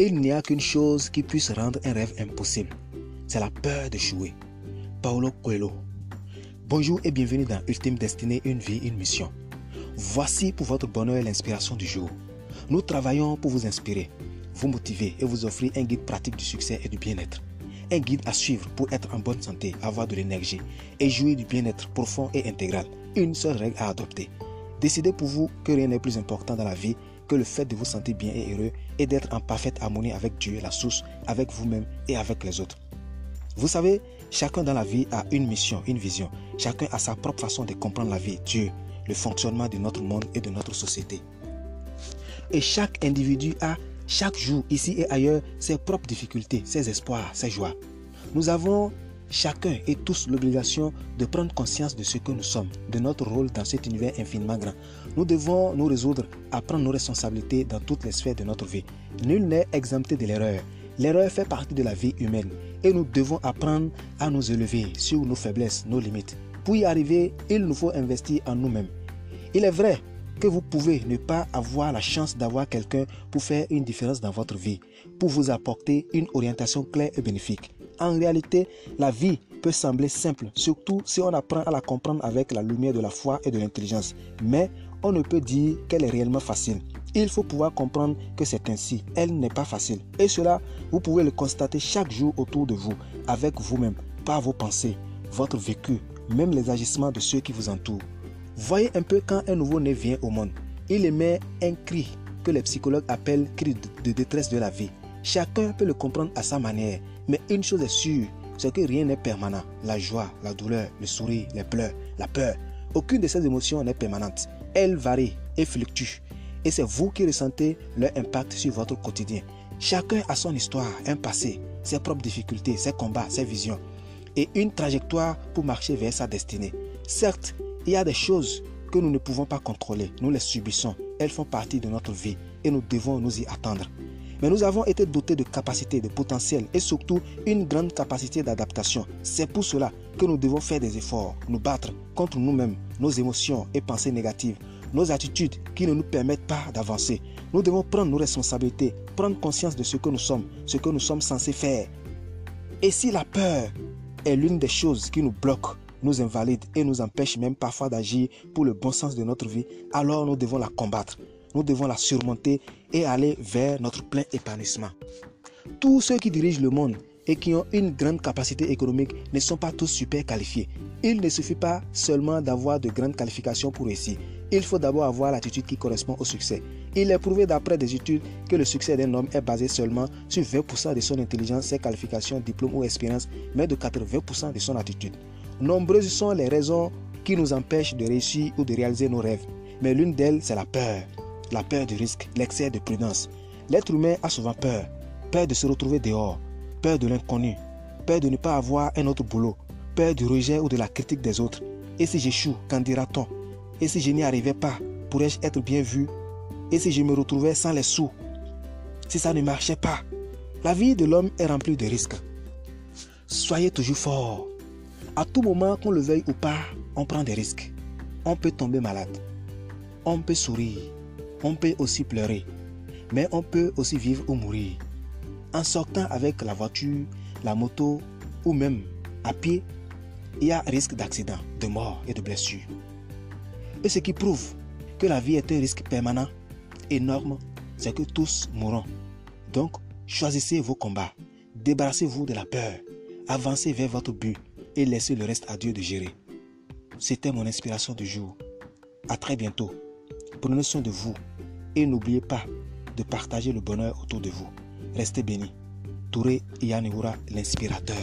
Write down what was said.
Il n'y a qu'une chose qui puisse rendre un rêve impossible. C'est la peur de jouer. Paolo Coelho. Bonjour et bienvenue dans Ultime Destinée, une vie, une mission. Voici pour votre bonheur l'inspiration du jour. Nous travaillons pour vous inspirer, vous motiver et vous offrir un guide pratique du succès et du bien-être. Un guide à suivre pour être en bonne santé, avoir de l'énergie et jouir du bien-être profond et intégral. Une seule règle à adopter. Décidez pour vous que rien n'est plus important dans la vie que le fait de vous sentir bien et heureux et d'être en parfaite harmonie avec Dieu, la source, avec vous-même et avec les autres. Vous savez, chacun dans la vie a une mission, une vision. Chacun a sa propre façon de comprendre la vie, Dieu, le fonctionnement de notre monde et de notre société. Et chaque individu a chaque jour, ici et ailleurs, ses propres difficultés, ses espoirs, ses joies. Nous avons chacun et tous l'obligation de prendre conscience de ce que nous sommes, de notre rôle dans cet univers infiniment grand. Nous devons nous résoudre à prendre nos responsabilités dans toutes les sphères de notre vie. Nul n'est exempté de l'erreur. L'erreur fait partie de la vie humaine et nous devons apprendre à nous élever sur nos faiblesses, nos limites. Pour y arriver, il nous faut investir en nous-mêmes. Il est vrai que vous pouvez ne pas avoir la chance d'avoir quelqu'un pour faire une différence dans votre vie, pour vous apporter une orientation claire et bénéfique. En réalité, la vie peut sembler simple, surtout si on apprend à la comprendre avec la lumière de la foi et de l'intelligence. Mais on ne peut dire qu'elle est réellement facile. Il faut pouvoir comprendre que c'est ainsi. Elle n'est pas facile. Et cela, vous pouvez le constater chaque jour autour de vous, avec vous-même, par vos pensées, votre vécu, même les agissements de ceux qui vous entourent. Voyez un peu quand un nouveau-né vient au monde. Il émet un cri que les psychologues appellent cri de détresse de la vie. Chacun peut le comprendre à sa manière, mais une chose est sûre, c'est que rien n'est permanent. La joie, la douleur, le sourire, les pleurs, la peur, aucune de ces émotions n'est permanente. Elles varient et fluctuent. Et c'est vous qui ressentez leur impact sur votre quotidien. Chacun a son histoire, un passé, ses propres difficultés, ses combats, ses visions et une trajectoire pour marcher vers sa destinée. Certes, il y a des choses que nous ne pouvons pas contrôler. Nous les subissons. Elles font partie de notre vie et nous devons nous y attendre. Mais nous avons été dotés de capacités, de potentiel et surtout une grande capacité d'adaptation. C'est pour cela que nous devons faire des efforts, nous battre contre nous-mêmes, nos émotions et pensées négatives, nos attitudes qui ne nous permettent pas d'avancer. Nous devons prendre nos responsabilités, prendre conscience de ce que nous sommes, ce que nous sommes censés faire. Et si la peur est l'une des choses qui nous bloque, nous invalide et nous empêche même parfois d'agir pour le bon sens de notre vie, alors nous devons la combattre. Nous devons la surmonter et aller vers notre plein épanouissement. Tous ceux qui dirigent le monde et qui ont une grande capacité économique ne sont pas tous super qualifiés. Il ne suffit pas seulement d'avoir de grandes qualifications pour réussir. Il faut d'abord avoir l'attitude qui correspond au succès. Il est prouvé d'après des études que le succès d'un homme est basé seulement sur 20% de son intelligence, ses qualifications, diplômes ou expérience, mais de 80% de son attitude. Nombreuses sont les raisons qui nous empêchent de réussir ou de réaliser nos rêves. Mais l'une d'elles, c'est la peur. La peur du risque, l'excès de prudence. L'être humain a souvent peur. Peur de se retrouver dehors. Peur de l'inconnu. Peur de ne pas avoir un autre boulot. Peur du rejet ou de la critique des autres. Et si j'échoue, qu'en dira-t-on? Et si je n'y arrivais pas, pourrais-je être bien vu? Et si je me retrouvais sans les sous? Si ça ne marchait pas? La vie de l'homme est remplie de risques. Soyez toujours fort. À tout moment, qu'on le veuille ou pas, on prend des risques. On peut tomber malade. On peut sourire. On peut aussi pleurer. Mais on peut aussi vivre ou mourir. En sortant avec la voiture, la moto ou même à pied, il y a risque d'accident, de mort et de blessure. Et ce qui prouve que la vie est un risque permanent, énorme, c'est que tous mourront. Donc, choisissez vos combats. Débarrassez-vous de la peur. Avancez vers votre but et laissez le reste à Dieu de gérer. C'était mon inspiration du jour. À très bientôt. Prenez soin de vous et n'oubliez pas de partager le bonheur autour de vous. Restez bénis. Touré Yannigoura, l'inspirateur.